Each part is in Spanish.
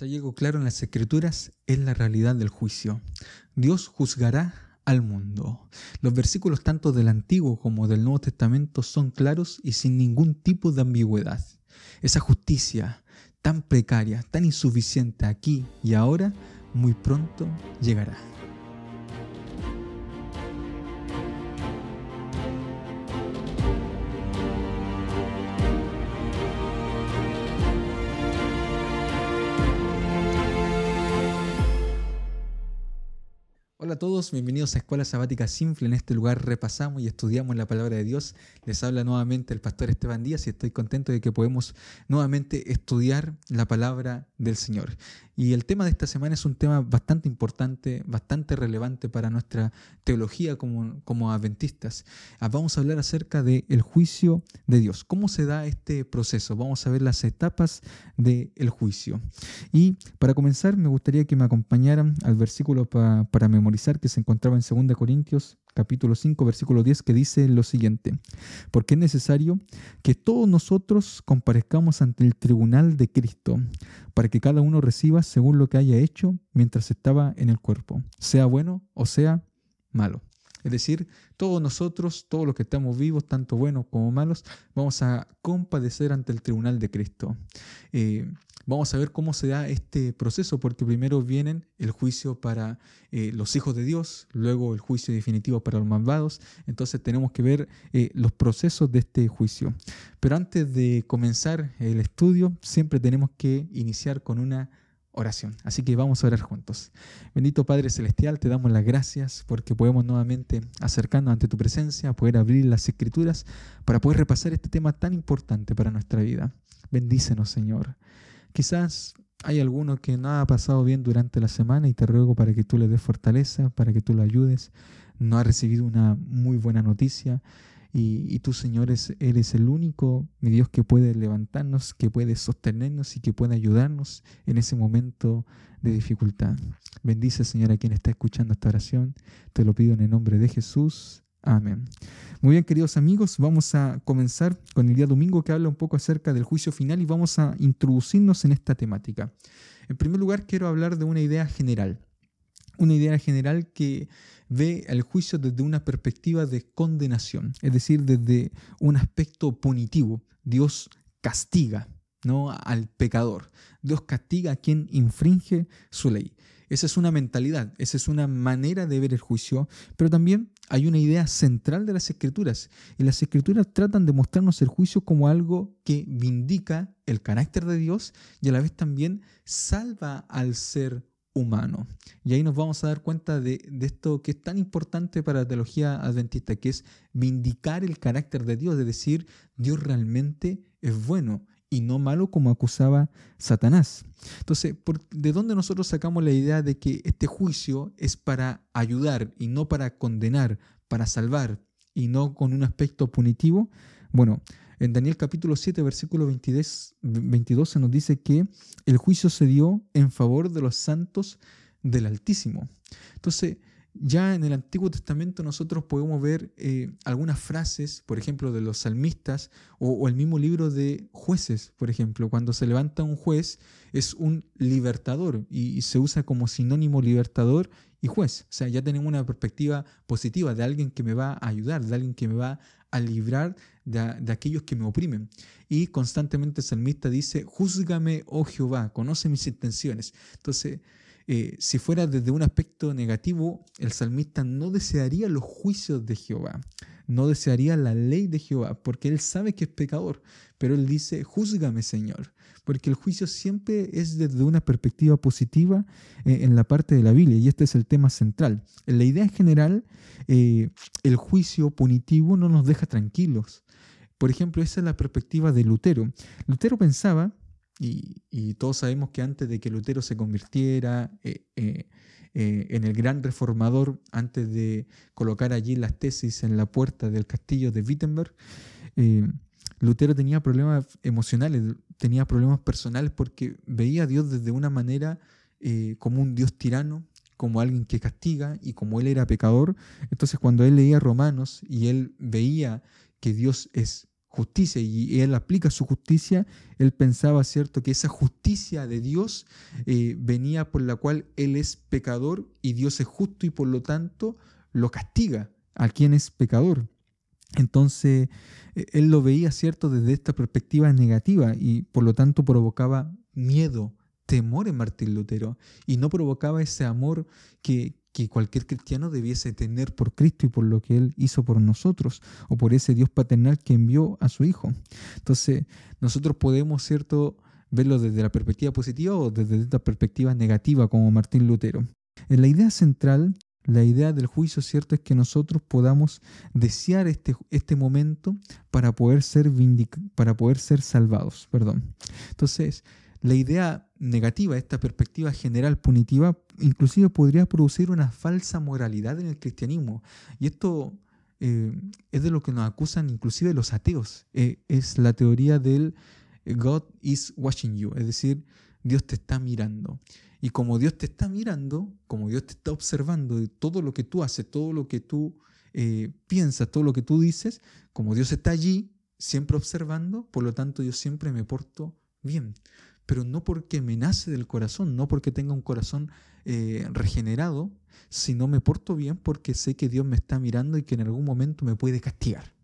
Algo claro en las escrituras, es la realidad del juicio. Dios juzgará al mundo. Los versículos tanto del Antiguo como del Nuevo Testamento son claros y sin ningún tipo de ambigüedad. Esa justicia tan precaria, tan insuficiente aquí y ahora, muy pronto llegará. Hola a todos, bienvenidos a Escuela Sabática Simple. En este lugar repasamos y estudiamos la palabra de Dios. Les habla nuevamente el pastor Esteban Díaz y estoy contento de que podemos nuevamente estudiar la palabra del Señor. Y el tema de esta semana es un tema bastante importante, bastante relevante para nuestra teología como, como adventistas. Ah, vamos a hablar acerca del el juicio de Dios. ¿Cómo se da este proceso? Vamos a ver las etapas del juicio. Y para comenzar, me gustaría que me acompañaran al versículo para memorizar que se encontraba en 2 Corintios capítulo 5, versículo 10, que dice lo siguiente, porque es necesario que todos nosotros comparezcamos ante el tribunal de Cristo, para que cada uno reciba según lo que haya hecho mientras estaba en el cuerpo, sea bueno o sea malo. Es decir, todos nosotros, todos los que estamos vivos, tanto buenos como malos, vamos a compadecer ante el tribunal de Cristo. Eh, Vamos a ver cómo se da este proceso, porque primero vienen el juicio para eh, los hijos de Dios, luego el juicio definitivo para los malvados. Entonces tenemos que ver eh, los procesos de este juicio. Pero antes de comenzar el estudio, siempre tenemos que iniciar con una oración. Así que vamos a orar juntos. Bendito Padre Celestial, te damos las gracias porque podemos nuevamente acercarnos ante tu presencia, poder abrir las escrituras para poder repasar este tema tan importante para nuestra vida. Bendícenos, Señor. Quizás hay alguno que no ha pasado bien durante la semana y te ruego para que tú le des fortaleza, para que tú le ayudes. No ha recibido una muy buena noticia y, tú, Señor, eres el único, mi Dios, que puede levantarnos, que puede sostenernos y que puede ayudarnos en ese momento de dificultad. Bendice, Señor, a quien está escuchando esta oración. Te lo pido en el nombre de Jesús. Amén. Muy bien, queridos amigos, vamos a comenzar con el día domingo que habla un poco acerca del juicio final y vamos a introducirnos en esta temática. En primer lugar, quiero hablar de una idea general. Una idea general que ve el juicio desde una perspectiva de condenación, es decir, desde un aspecto punitivo. Dios castiga ¿no? al pecador. Dios castiga a quien infringe su ley. Esa es una mentalidad, esa es una manera de ver el juicio, pero también hay una idea central de las escrituras. Y las escrituras tratan de mostrarnos el juicio como algo que vindica el carácter de Dios y a la vez también salva al ser humano. Y ahí nos vamos a dar cuenta de, de, esto que es tan importante para la teología adventista, que es vindicar el carácter de Dios, de decir, Dios realmente es bueno y no malo como acusaba Satanás. Entonces, ¿de dónde nosotros sacamos la idea de que este juicio es para ayudar y no para condenar, para salvar y no con un aspecto punitivo? Bueno, en Daniel capítulo 7, versículo 22, 22 se nos dice que el juicio se dio en favor de los santos del Altísimo. Entonces, ya en el Antiguo Testamento nosotros podemos ver eh, algunas frases, por ejemplo, de los salmistas o, el mismo libro de jueces, por ejemplo, cuando se levanta un juez es un libertador y, se usa como sinónimo libertador y juez. O sea, ya tenemos una perspectiva positiva de alguien que me va a ayudar, de alguien que me va a librar de, de aquellos que me oprimen. Y constantemente el salmista dice, júzgame, oh Jehová, conoce mis intenciones. Entonces, eh, si fuera desde un aspecto negativo, el salmista no desearía los juicios de Jehová, no desearía la ley de Jehová, porque él sabe que es pecador, pero él dice, júzgame Señor, porque el juicio siempre es desde una perspectiva positiva eh, en la parte de la Biblia, y este es el tema central. En la idea general, eh, el juicio punitivo no nos deja tranquilos. Por ejemplo, esa es la perspectiva de Lutero. Lutero pensaba y, todos sabemos que antes de que Lutero se convirtiera eh, en el gran reformador, antes de colocar allí las tesis en la puerta del castillo de Wittenberg, Lutero tenía problemas emocionales, tenía problemas personales porque veía a Dios desde una manera como un Dios tirano, como alguien que castiga y como él era pecador. Entonces cuando él leía Romanos y él veía que Dios es justicia y él aplica su justicia, él pensaba, ¿cierto?, que esa justicia de Dios eh, venía por la cual él es pecador y Dios es justo y por lo tanto lo castiga a quien es pecador. Entonces, e, él lo veía, ¿cierto?, desde esta perspectiva negativa y por lo tanto provocaba miedo, temor en Martín Lutero y no provocaba ese amor que, cualquier cristiano debiese tener por Cristo y por lo que Él hizo por nosotros, o por ese Dios paternal que envió a su Hijo. Entonces, nosotros podemos, ¿cierto?, verlo desde la perspectiva positiva o desde esta perspectiva negativa, como Martín Lutero. La idea central, la idea del juicio, ¿cierto?, es que nosotros podamos desear este, este momento para poder ser, para poder ser salvados. Perdón. Entonces, la idea negativa, esta perspectiva general punitiva, inclusive podría producir una falsa moralidad en el cristianismo. Y esto eh, es de lo que nos acusan inclusive los ateos. Eh, es la teoría del God is watching you, es decir, Dios te está mirando. Y como Dios te está mirando, como Dios te está observando de todo lo que tú haces, todo lo que tú eh, piensas, todo lo que tú dices, como Dios está allí, siempre observando, por lo tanto yo siempre me porto bien pero no porque me nace del corazón, no porque tenga un corazón eh, regenerado, sino me porto bien porque sé que Dios me está mirando y que en algún momento me puede castigar.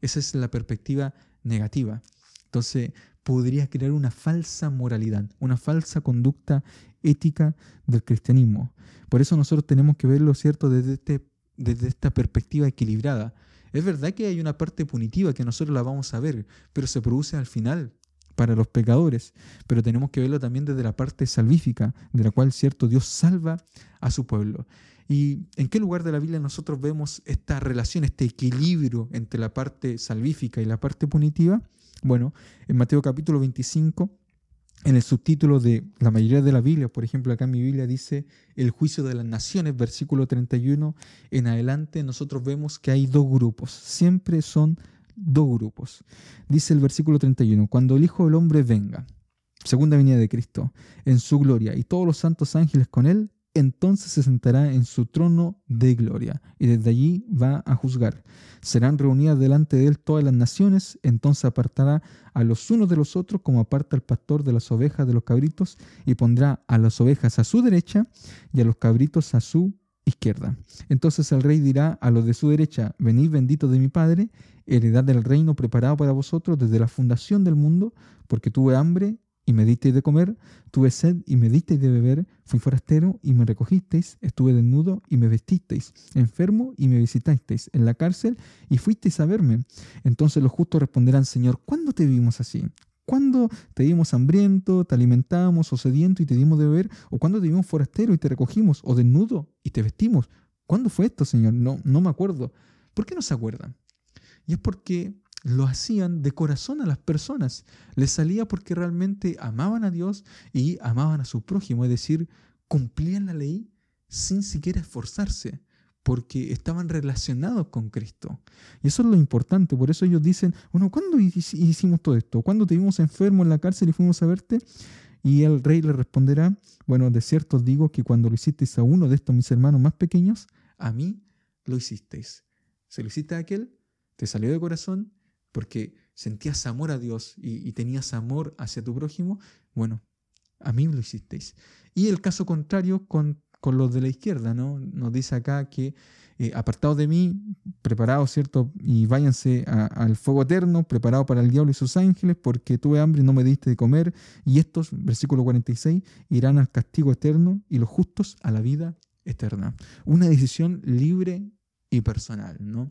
Esa es la perspectiva negativa. Entonces, podría crear una falsa moralidad, una falsa conducta ética del cristianismo. Por eso nosotros tenemos que verlo, ¿cierto?, desde, este, desde esta perspectiva equilibrada. Es verdad que hay una parte punitiva que nosotros la vamos a ver, pero se produce al final para los pecadores, pero tenemos que verlo también desde la parte salvífica, de la cual cierto Dios salva a su pueblo. ¿Y en qué lugar de la Biblia nosotros vemos esta relación, este equilibrio entre la parte salvífica y la parte punitiva? Bueno, en Mateo capítulo 25, en el subtítulo de la mayoría de la Biblia, por ejemplo, acá mi Biblia dice el juicio de las naciones, versículo 31 en adelante, nosotros vemos que hay dos grupos, siempre son dos grupos. Dice el versículo 31, cuando el Hijo del Hombre venga, segunda venida de Cristo, en su gloria y todos los santos ángeles con él, entonces se sentará en su trono de gloria y desde allí va a juzgar. Serán reunidas delante de él todas las naciones, entonces apartará a los unos de los otros como aparta el pastor de las ovejas de los cabritos y pondrá a las ovejas a su derecha y a los cabritos a su izquierda. Entonces el rey dirá a los de su derecha, venid bendito de mi Padre, heredad del reino preparado para vosotros desde la fundación del mundo, porque tuve hambre y me disteis de comer, tuve sed y me disteis de beber, fui forastero y me recogisteis, estuve desnudo y me vestisteis, enfermo y me visitasteis, en la cárcel y fuisteis a verme. Entonces los justos responderán, Señor, ¿cuándo te vimos así? ¿Cuándo te dimos hambriento, te alimentamos o sediento y te dimos de beber? ¿O cuándo te dimos forastero y te recogimos? ¿O desnudo y te vestimos? ¿Cuándo fue esto, Señor? No, no me acuerdo. ¿Por qué no se acuerdan? Y es porque lo hacían de corazón a las personas. Les salía porque realmente amaban a Dios y amaban a su prójimo, es decir, cumplían la ley sin siquiera esforzarse porque estaban relacionados con Cristo. Y eso es lo importante, por eso ellos dicen, bueno, ¿cuándo hicimos todo esto? ¿Cuándo te vimos enfermo en la cárcel y fuimos a verte? Y el rey le responderá, bueno, de cierto os digo que cuando lo hicisteis a uno de estos mis hermanos más pequeños, a mí lo hicisteis. Se lo hiciste a aquel, te salió de corazón, porque sentías amor a Dios y, tenías amor hacia tu prójimo, bueno, a mí lo hicisteis. Y el caso contrario con con los de la izquierda, ¿no? Nos dice acá que eh, apartados de mí, preparados, ¿cierto? Y váyanse al fuego eterno, preparado para el diablo y sus ángeles, porque tuve hambre y no me diste de comer. Y estos, versículo 46, irán al castigo eterno y los justos a la vida eterna. Una decisión libre y personal, ¿no?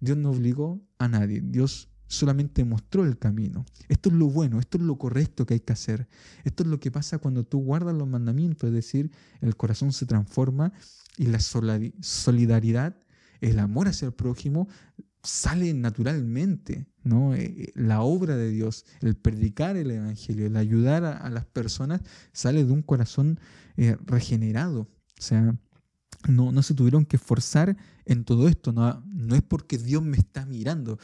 Dios no obligó a nadie. Dios solamente mostró el camino. Esto es lo bueno, esto es lo correcto que hay que hacer. Esto es lo que pasa cuando tú guardas los mandamientos, es decir, el corazón se transforma y la solidaridad, el amor hacia el prójimo sale naturalmente, ¿no? Eh, eh, la obra de Dios, el predicar el evangelio, el ayudar a, las personas sale de un corazón eh, regenerado. O sea, no, no se tuvieron que esforzar en todo esto, no, no es porque Dios me está mirando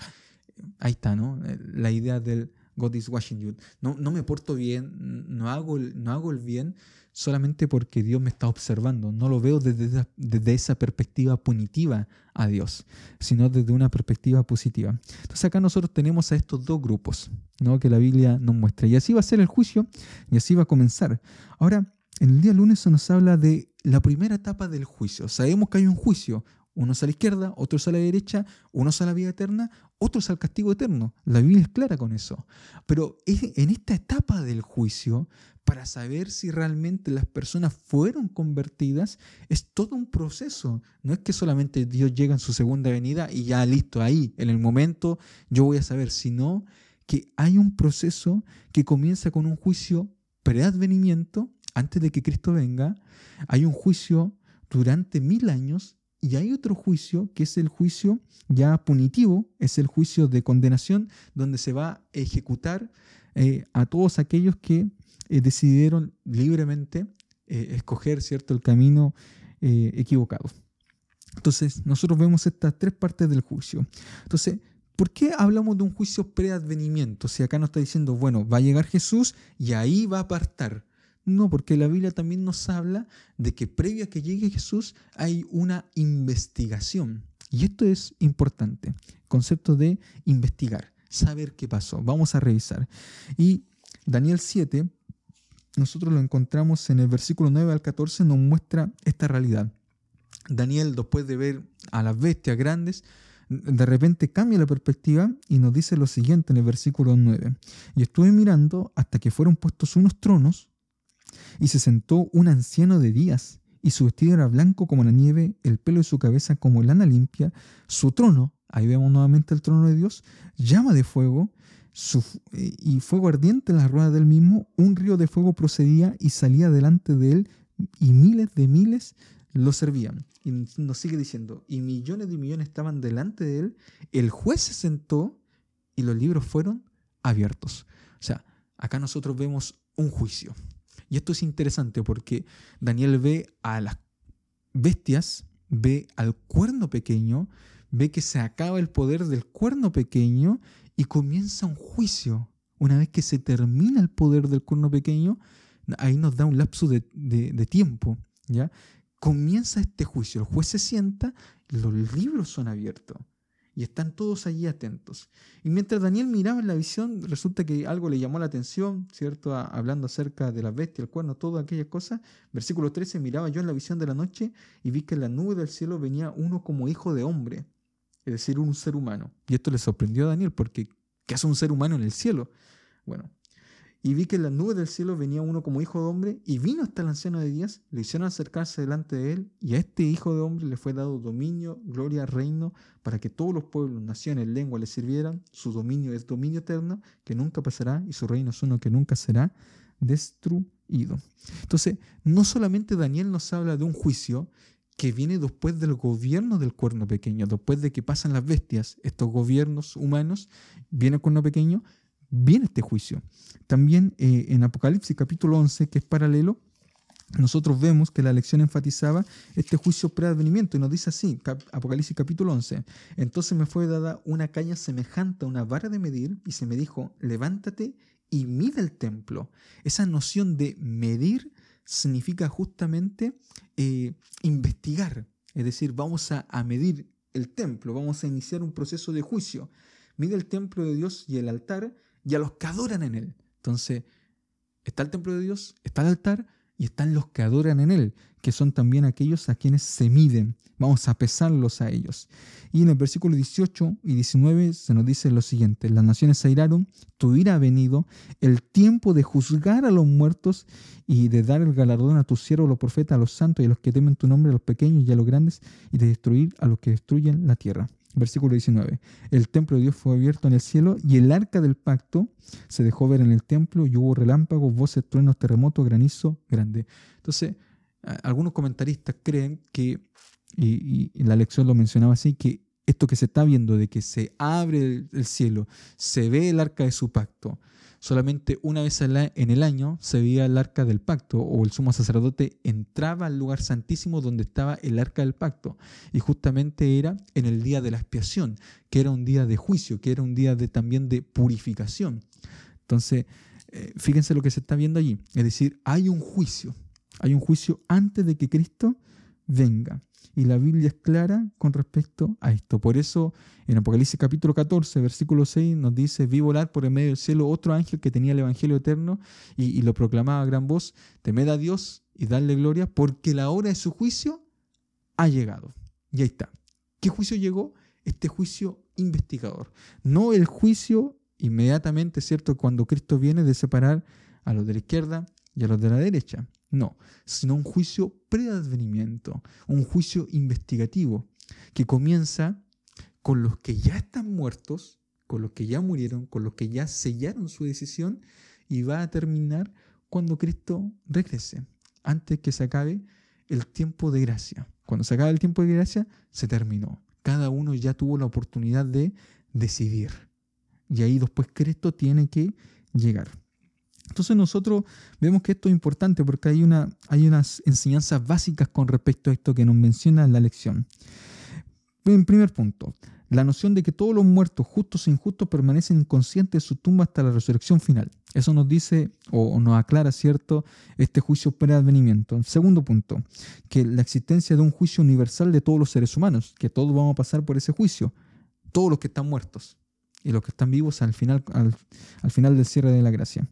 ahí está, ¿no? Eh, la idea del God is watching you. No, no me porto bien, no hago, no hago el bien solamente porque Dios me está observando. No lo veo desde, desde esa perspectiva punitiva a Dios, sino desde una perspectiva positiva. Entonces acá nosotros tenemos a estos dos grupos ¿no? que la Biblia nos muestra. Y así va a ser el juicio y así va a comenzar. Ahora, en el día lunes se nos habla de la primera etapa del juicio. Sabemos que hay un juicio, unos a la izquierda, otros a la derecha, unos a la vida eterna, otros al castigo eterno. La Biblia es clara con eso. Pero en esta etapa del juicio, para saber si realmente las personas fueron convertidas, es todo un proceso. No es que solamente Dios llega en su segunda venida y ya listo, ahí, en el momento yo voy a saber, sino que hay un proceso que comienza con un juicio preadvenimiento, antes de que Cristo venga, hay un juicio durante mil años y hay otro juicio que es el juicio ya punitivo, es el juicio de condenación, donde se va a ejecutar eh, a todos aquellos que eh, decidieron libremente eh, escoger cierto, el camino equivocado. Entonces, nosotros vemos estas tres partes del juicio. Entonces, ¿por qué hablamos de un juicio preadvenimiento? Si acá nos está diciendo, bueno, va a llegar Jesús y ahí va a apartar. No, porque la Biblia también nos habla de que previo a que llegue Jesús hay una investigación. Y esto es importante, concepto de investigar, saber qué pasó. Vamos a revisar. Y Daniel 7, nosotros lo encontramos en el versículo 9 al 14, nos muestra esta realidad. Daniel, después de ver a las bestias grandes, de repente cambia la perspectiva y nos dice lo siguiente en el versículo 9. Y estuve mirando hasta que fueron puestos unos tronos y se sentó un anciano de días, y su vestido era blanco como la nieve, el pelo de su cabeza como lana limpia, su trono, ahí vemos nuevamente el trono de Dios, llama de fuego, y fuego ardiente en las ruedas del mismo, un río de fuego procedía y salía delante de él, y miles de miles lo servían. Y nos sigue diciendo, y millones de millones estaban delante de él, el juez se sentó y los libros fueron abiertos. O sea, acá nosotros vemos un juicio. Y esto es interesante porque Daniel ve a las bestias, ve al cuerno pequeño, ve que se acaba el poder del cuerno pequeño y comienza un juicio. Una vez que se termina el poder del cuerno pequeño, ahí nos da un lapso de, de tiempo. ¿ya? Comienza este juicio, el juez se sienta los libros son abiertos y están todos allí atentos. Y mientras Daniel miraba en la visión, resulta que algo le llamó la atención, ¿cierto? hablando acerca de la bestia, el cuerno, todas aquellas cosas. Versículo 13, miraba yo en la visión de la noche y vi que en la nube del cielo venía uno como hijo de hombre, es decir, un ser humano. Y esto le sorprendió a Daniel porque ¿qué hace un ser humano en el cielo? Bueno, y vi que en la nube del cielo venía uno como hijo de hombre, y vino hasta el anciano de días, le hicieron acercarse delante de él, y a este hijo de hombre le fue dado dominio, gloria, reino, para que todos los pueblos, naciones, lenguas le sirvieran. Su dominio es dominio eterno, que nunca pasará, y su reino es uno que nunca será destruido. Entonces, no solamente Daniel nos habla de un juicio, que viene después del gobierno del cuerno pequeño, después de que pasan las bestias, estos gobiernos humanos, viene el cuerno pequeño, viene este juicio. También eh, en Apocalipsis capítulo 11, que es paralelo, nosotros vemos que la lección enfatizaba este juicio preadvenimiento y nos dice así, Apocalipsis capítulo 11, entonces me fue dada una caña semejante a una vara de medir y se me dijo, levántate y mide el templo. Esa noción de medir significa justamente eh, investigar, es decir, vamos a, a medir el templo, vamos a iniciar un proceso de juicio. Mide el templo de Dios y el altar y a los que adoran en él. Entonces, está el templo de Dios, está el altar y están los que adoran en él, que son también aquellos a quienes se miden. Vamos a pesarlos a ellos. Y en el versículo 18 y 19 se nos dice lo siguiente, las naciones se airaron, tu ira ha venido, el tiempo de juzgar a los muertos y de dar el galardón a tus siervos, los profetas, a los santos y a los que temen tu nombre, a los pequeños y a los grandes, y de destruir a los que destruyen la tierra. Versículo 19. El templo de Dios fue abierto en el cielo y el arca del pacto se dejó ver en el templo y hubo relámpagos, voces, truenos, terremotos, granizo grande. Entonces, algunos comentaristas creen que, y, la lección lo mencionaba así, que esto que se está viendo de que se abre el cielo, se ve el arca de su pacto, Solamente una vez en el año se veía el arca del pacto o el sumo sacerdote entraba al lugar santísimo donde estaba el arca del pacto. Y justamente era en el día de la expiación, que era un día de juicio, que era un día también de purificación. Entonces, eh, fíjense lo que se está viendo allí. Es decir, hay un juicio. Hay un juicio antes de que Cristo venga. Y la Biblia es clara con respecto a esto. Por eso en Apocalipsis capítulo 14, versículo 6 nos dice, vi volar por el medio del cielo otro ángel que tenía el Evangelio eterno y, lo proclamaba a gran voz, temed a Dios y darle gloria porque la hora de su juicio ha llegado. Y ahí está. ¿Qué juicio llegó? Este juicio investigador. No el juicio inmediatamente, ¿cierto? Cuando Cristo viene de separar a los de la izquierda y a los de la derecha. No, sino un juicio preadvenimiento, un juicio investigativo que comienza con los que ya están muertos, con los que ya murieron, con los que ya sellaron su decisión y va a terminar cuando Cristo regrese, antes que se acabe el tiempo de gracia. Cuando se acabe el tiempo de gracia, se terminó. Cada uno ya tuvo la oportunidad de decidir. Y ahí después Cristo tiene que llegar. Entonces nosotros vemos que esto es importante porque hay, una, hay unas enseñanzas básicas con respecto a esto que nos menciona la lección. En primer punto, la noción de que todos los muertos, justos e injustos, permanecen inconscientes de su tumba hasta la resurrección final. Eso nos dice o nos aclara, ¿cierto?, este juicio preadvenimiento. Segundo punto, que la existencia de un juicio universal de todos los seres humanos, que todos vamos a pasar por ese juicio, todos los que están muertos y los que están vivos al final, al final del cierre de la gracia.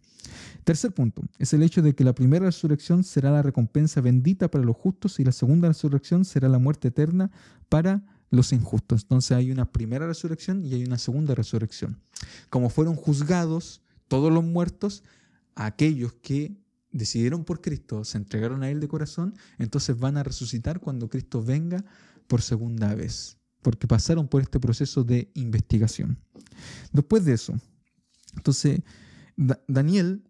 Tercer punto es el hecho de que la primera resurrección será la recompensa bendita para los justos y la segunda resurrección será la muerte eterna para los injustos. Entonces hay una primera resurrección y hay una segunda resurrección. Como fueron juzgados todos los muertos, aquellos que decidieron por Cristo, se entregaron a Él de corazón, entonces van a resucitar cuando Cristo venga por segunda vez, porque pasaron por este proceso de investigación. Después de eso, entonces Daniel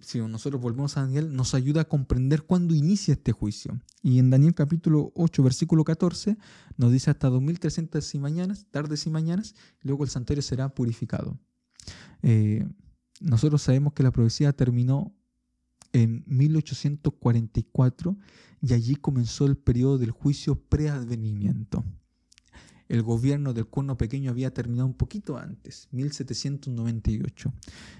si nosotros volvemos a Daniel, nos ayuda a comprender cuándo inicia este juicio. Y en Daniel capítulo 8, versículo 14, nos dice hasta 2300 y mañanas, tardes y mañanas, luego el santuario será purificado. Eh, nosotros sabemos que la profecía terminó en 1844 y allí comenzó el periodo del juicio preadvenimiento el gobierno del cuerno pequeño había terminado un poquito antes, 1798.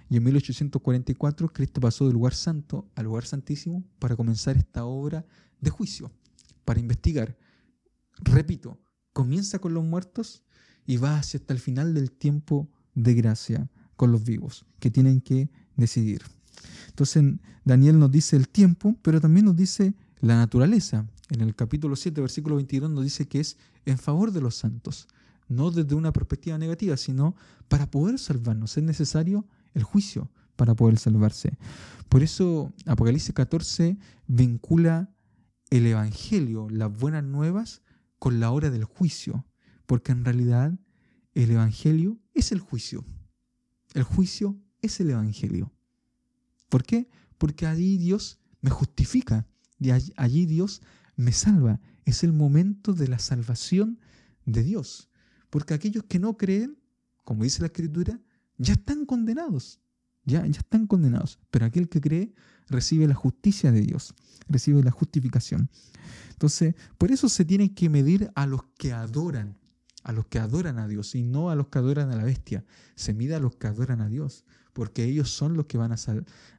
Y en 1844 Cristo pasó del lugar santo al lugar santísimo para comenzar esta obra de juicio, para investigar. Repito, comienza con los muertos y va hacia hasta el final del tiempo de gracia con los vivos, que tienen que decidir. Entonces Daniel nos dice el tiempo, pero también nos dice la naturaleza. En el capítulo 7, versículo 22 nos dice que es en favor de los santos, no desde una perspectiva negativa, sino para poder salvarnos. Es necesario el juicio para poder salvarse. Por eso Apocalipsis 14 vincula el Evangelio, las buenas nuevas, con la hora del juicio, porque en realidad el Evangelio es el juicio. El juicio es el Evangelio. ¿Por qué? Porque allí Dios me justifica, allí Dios me salva. Es el momento de la salvación de Dios. Porque aquellos que no creen, como dice la Escritura, ya están condenados. Ya, ya están condenados. Pero aquel que cree recibe la justicia de Dios, recibe la justificación. Entonces, por eso se tiene que medir a los que adoran, a los que adoran a Dios y no a los que adoran a la bestia. Se mide a los que adoran a Dios, porque ellos son los que van a,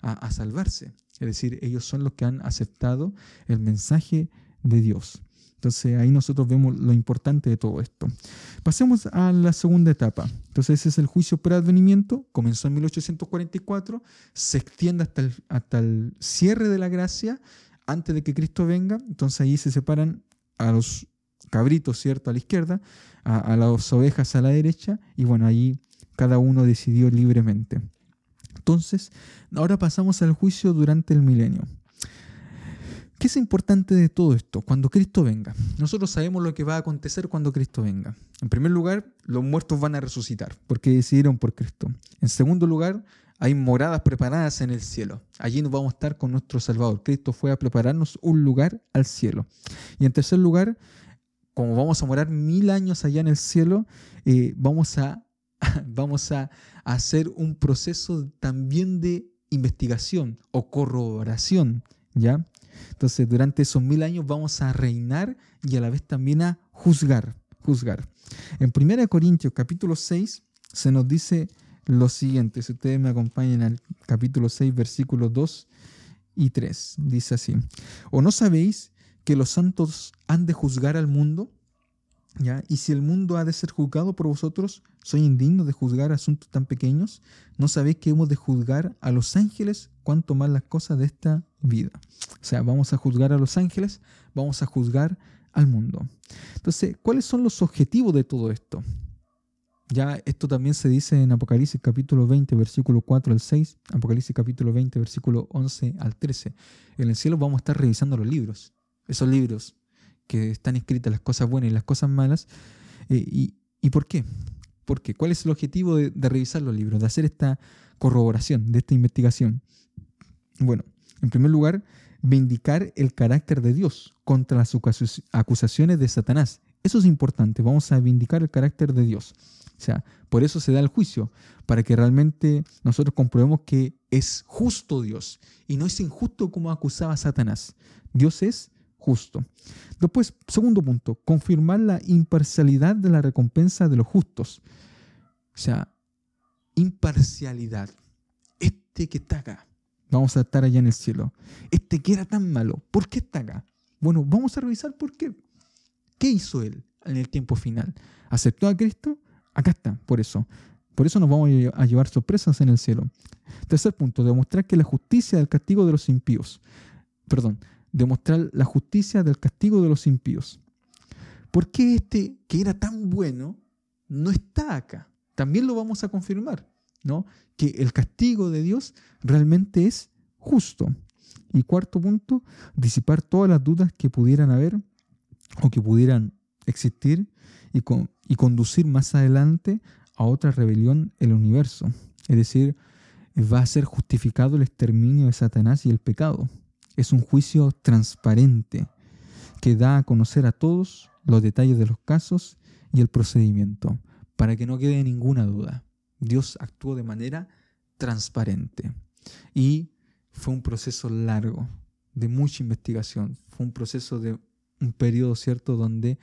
a salvarse. Es decir, ellos son los que han aceptado el mensaje de Dios. Entonces ahí nosotros vemos lo importante de todo esto. Pasemos a la segunda etapa. Entonces ese es el juicio preadvenimiento. Comenzó en 1844, se extiende hasta el, hasta el cierre de la gracia antes de que Cristo venga. Entonces ahí se separan a los cabritos, ¿cierto? A la izquierda, a, a las ovejas a la derecha. Y bueno, ahí cada uno decidió libremente. Entonces, ahora pasamos al juicio durante el milenio. ¿Qué es importante de todo esto? Cuando Cristo venga. Nosotros sabemos lo que va a acontecer cuando Cristo venga. En primer lugar, los muertos van a resucitar porque decidieron por Cristo. En segundo lugar, hay moradas preparadas en el cielo. Allí nos vamos a estar con nuestro Salvador. Cristo fue a prepararnos un lugar al cielo. Y en tercer lugar, como vamos a morar mil años allá en el cielo, eh, vamos, a, vamos a hacer un proceso también de investigación o corroboración, ¿ya? Entonces, durante esos mil años vamos a reinar y a la vez también a juzgar, juzgar. En 1 Corintios capítulo 6 se nos dice lo siguiente. Si ustedes me acompañan al capítulo 6, versículos 2 y 3. Dice así. ¿O no sabéis que los santos han de juzgar al mundo? ¿Ya? Y si el mundo ha de ser juzgado por vosotros, ¿soy indigno de juzgar asuntos tan pequeños? ¿No sabéis que hemos de juzgar a los ángeles cuanto más las cosas de esta vida? O sea, vamos a juzgar a los ángeles, vamos a juzgar al mundo. Entonces, ¿cuáles son los objetivos de todo esto? Ya esto también se dice en Apocalipsis capítulo 20, versículo 4 al 6, Apocalipsis capítulo 20, versículo 11 al 13. En el cielo vamos a estar revisando los libros, esos libros que están escritas las cosas buenas y las cosas malas. Eh, y, por qué? ¿Por qué? ¿Cuál es el objetivo de, de revisar los libros, de hacer esta corroboración, de esta investigación? Bueno, en primer lugar, vindicar el carácter de Dios contra las acusaciones de Satanás. Eso es importante, vamos a vindicar el carácter de Dios. O sea, por eso se da el juicio, para que realmente nosotros comprobemos que es justo Dios y no es injusto como acusaba Satanás. Dios es justo. Después, segundo punto, confirmar la imparcialidad de la recompensa de los justos. O sea, imparcialidad. Este que está acá, vamos a estar allá en el cielo. Este que era tan malo, ¿por qué está acá? Bueno, vamos a revisar por qué. ¿Qué hizo él en el tiempo final? ¿Aceptó a Cristo? Acá está, por eso. Por eso nos vamos a llevar sorpresas en el cielo. Tercer punto, demostrar que la justicia del castigo de los impíos. Perdón, demostrar la justicia del castigo de los impíos. ¿Por qué este que era tan bueno no está acá? También lo vamos a confirmar, ¿no? Que el castigo de Dios realmente es justo. Y cuarto punto, disipar todas las dudas que pudieran haber o que pudieran existir y, con, y conducir más adelante a otra rebelión en el universo. Es decir, va a ser justificado el exterminio de Satanás y el pecado. Es un juicio transparente que da a conocer a todos los detalles de los casos y el procedimiento, para que no quede ninguna duda. Dios actuó de manera transparente. Y fue un proceso largo, de mucha investigación, fue un proceso de un periodo cierto donde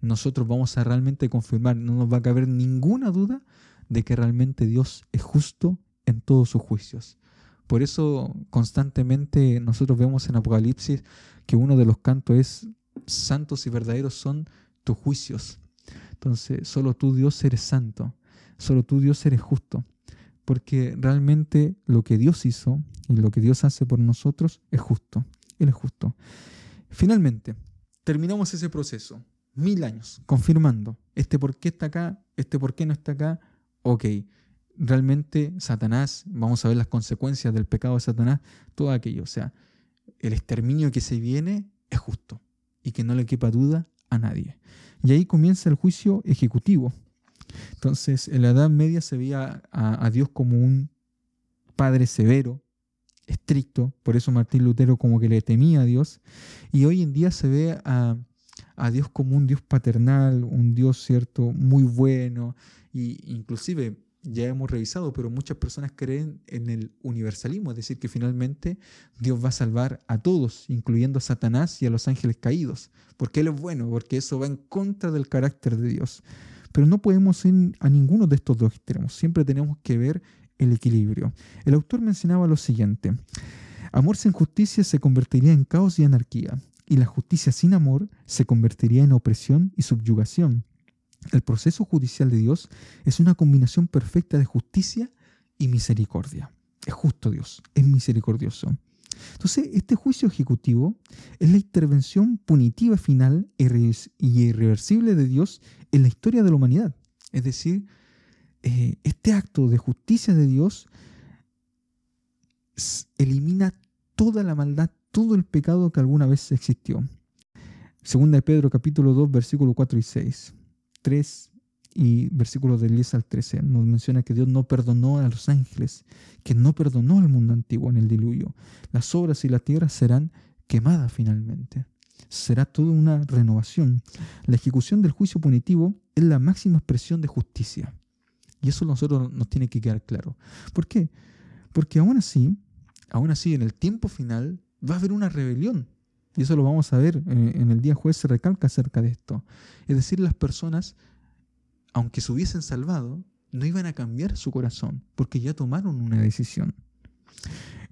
nosotros vamos a realmente confirmar, no nos va a caber ninguna duda de que realmente Dios es justo en todos sus juicios. Por eso constantemente nosotros vemos en Apocalipsis que uno de los cantos es, santos y verdaderos son tus juicios. Entonces, solo tú Dios eres santo, solo tú Dios eres justo, porque realmente lo que Dios hizo y lo que Dios hace por nosotros es justo, Él es justo. Finalmente, terminamos ese proceso mil años confirmando este por qué está acá, este por qué no está acá. Ok, realmente Satanás, vamos a ver las consecuencias del pecado de Satanás, todo aquello. O sea, el exterminio que se viene es justo y que no le quepa duda a nadie. Y ahí comienza el juicio ejecutivo. Entonces, en la Edad Media se veía a, Dios como un padre severo, estricto, por eso Martín Lutero como que le temía a Dios, y hoy en día se ve a, a Dios como un Dios paternal, un Dios, ¿cierto?, muy bueno, y inclusive ya hemos revisado, pero muchas personas creen en el universalismo, es decir, que finalmente Dios va a salvar a todos, incluyendo a Satanás y a los ángeles caídos, porque Él es bueno, porque eso va en contra del carácter de Dios. Pero no podemos ir a ninguno de estos dos extremos, siempre tenemos que ver el equilibrio. El autor mencionaba lo siguiente, amor sin justicia se convertiría en caos y anarquía y la justicia sin amor se convertiría en opresión y subyugación. El proceso judicial de Dios es una combinación perfecta de justicia y misericordia. Es justo Dios, es misericordioso. Entonces, este juicio ejecutivo es la intervención punitiva final y irreversible de Dios en la historia de la humanidad. Es decir, eh, este acto de justicia de Dios elimina toda la maldad, todo el pecado que alguna vez existió. Segunda de Pedro capítulo 2 versículo 4 y 6. 3 y versículos del 10 al 13 nos menciona que Dios no perdonó a los ángeles, que no perdonó al mundo antiguo en el diluvio. Las obras y la tierra serán quemadas finalmente. Será toda una renovación. La ejecución del juicio punitivo es la máxima expresión de justicia. Y eso nosotros nos tiene que quedar claro. ¿Por qué? Porque aún así, aún así, en el tiempo final, va a haber una rebelión. Y eso lo vamos a ver eh, en el día juez, se recalca acerca de esto. Es decir, las personas, aunque se hubiesen salvado, no iban a cambiar su corazón, porque ya tomaron una decisión.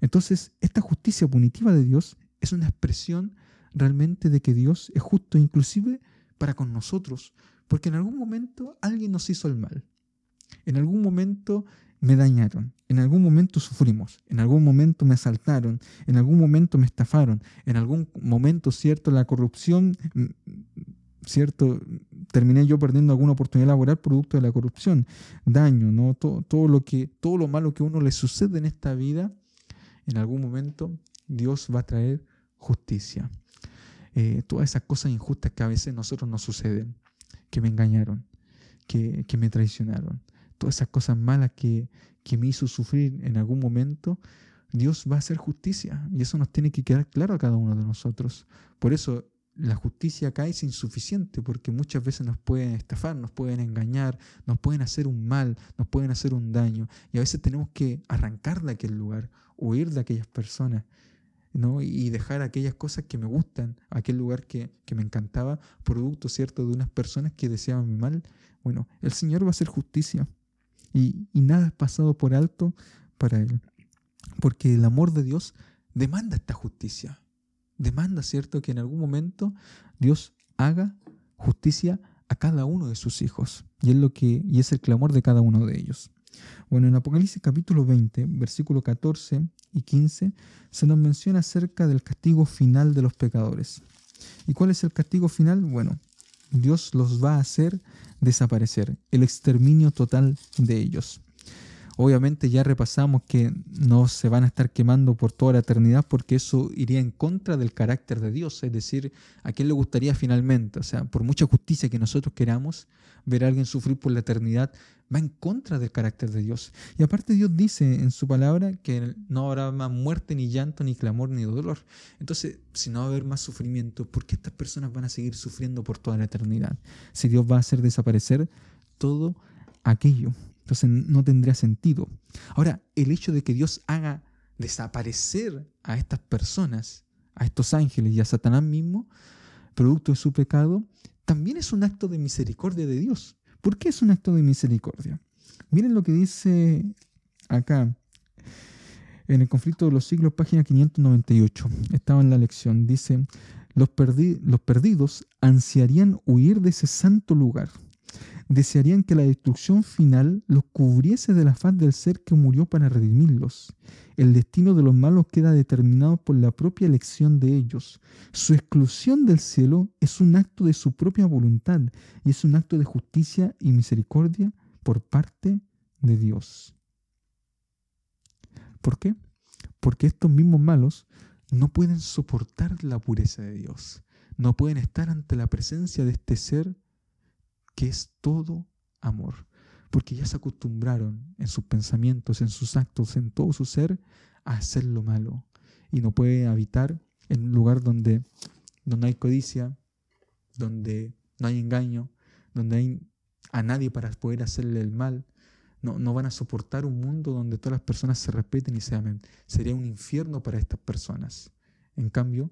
Entonces, esta justicia punitiva de Dios es una expresión realmente de que Dios es justo inclusive para con nosotros, porque en algún momento alguien nos hizo el mal. En algún momento me dañaron, en algún momento sufrimos, en algún momento me asaltaron, en algún momento me estafaron, en algún momento, cierto, la corrupción, cierto, terminé yo perdiendo alguna oportunidad laboral producto de la corrupción, daño, ¿no? Todo, todo, lo que, todo lo malo que a uno le sucede en esta vida, en algún momento Dios va a traer justicia. Eh, todas esas cosas injustas que a veces nosotros nos suceden, que me engañaron, que, que me traicionaron, todas esas cosas malas que, que me hizo sufrir en algún momento, Dios va a hacer justicia. Y eso nos tiene que quedar claro a cada uno de nosotros. Por eso la justicia acá es insuficiente porque muchas veces nos pueden estafar, nos pueden engañar, nos pueden hacer un mal, nos pueden hacer un daño y a veces tenemos que arrancar de aquel lugar, huir de aquellas personas ¿no? y dejar aquellas cosas que me gustan, aquel lugar que, que me encantaba, producto cierto de unas personas que deseaban mi mal. Bueno, el Señor va a hacer justicia y, y nada es pasado por alto para Él porque el amor de Dios demanda esta justicia demanda, ¿cierto?, que en algún momento Dios haga justicia a cada uno de sus hijos. Y es, lo que, y es el clamor de cada uno de ellos. Bueno, en Apocalipsis capítulo 20, versículo 14 y 15, se nos menciona acerca del castigo final de los pecadores. ¿Y cuál es el castigo final? Bueno, Dios los va a hacer desaparecer, el exterminio total de ellos. Obviamente ya repasamos que no se van a estar quemando por toda la eternidad porque eso iría en contra del carácter de Dios, es decir, a quién le gustaría finalmente, o sea, por mucha justicia que nosotros queramos, ver a alguien sufrir por la eternidad va en contra del carácter de Dios. Y aparte Dios dice en su palabra que no habrá más muerte, ni llanto, ni clamor, ni dolor. Entonces, si no va a haber más sufrimiento, ¿por qué estas personas van a seguir sufriendo por toda la eternidad? Si Dios va a hacer desaparecer todo aquello. Entonces no tendría sentido. Ahora, el hecho de que Dios haga desaparecer a estas personas, a estos ángeles y a Satanás mismo, producto de su pecado, también es un acto de misericordia de Dios. ¿Por qué es un acto de misericordia? Miren lo que dice acá, en el conflicto de los siglos, página 598. Estaba en la lección. Dice, los, los perdidos ansiarían huir de ese santo lugar desearían que la destrucción final los cubriese de la faz del ser que murió para redimirlos. El destino de los malos queda determinado por la propia elección de ellos. Su exclusión del cielo es un acto de su propia voluntad y es un acto de justicia y misericordia por parte de Dios. ¿Por qué? Porque estos mismos malos no pueden soportar la pureza de Dios, no pueden estar ante la presencia de este ser que es todo amor, porque ya se acostumbraron en sus pensamientos, en sus actos, en todo su ser, a hacer lo malo. Y no puede habitar en un lugar donde, donde hay codicia, donde no hay engaño, donde hay a nadie para poder hacerle el mal. No, no van a soportar un mundo donde todas las personas se respeten y se amen. Sería un infierno para estas personas. En cambio,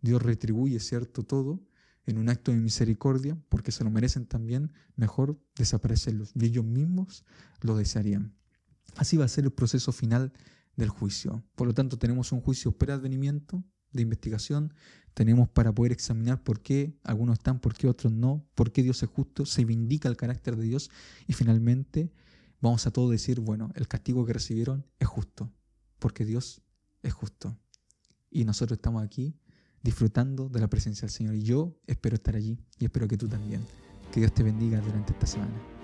Dios retribuye, ¿cierto?, todo en un acto de misericordia, porque se lo merecen también, mejor desaparecerlos. Y ellos mismos lo desearían. Así va a ser el proceso final del juicio. Por lo tanto, tenemos un juicio pre-advenimiento de investigación, tenemos para poder examinar por qué algunos están, por qué otros no, por qué Dios es justo, se vindica el carácter de Dios y finalmente vamos a todos decir, bueno, el castigo que recibieron es justo, porque Dios es justo. Y nosotros estamos aquí disfrutando de la presencia del Señor. Y yo espero estar allí y espero que tú también. Que Dios te bendiga durante esta semana.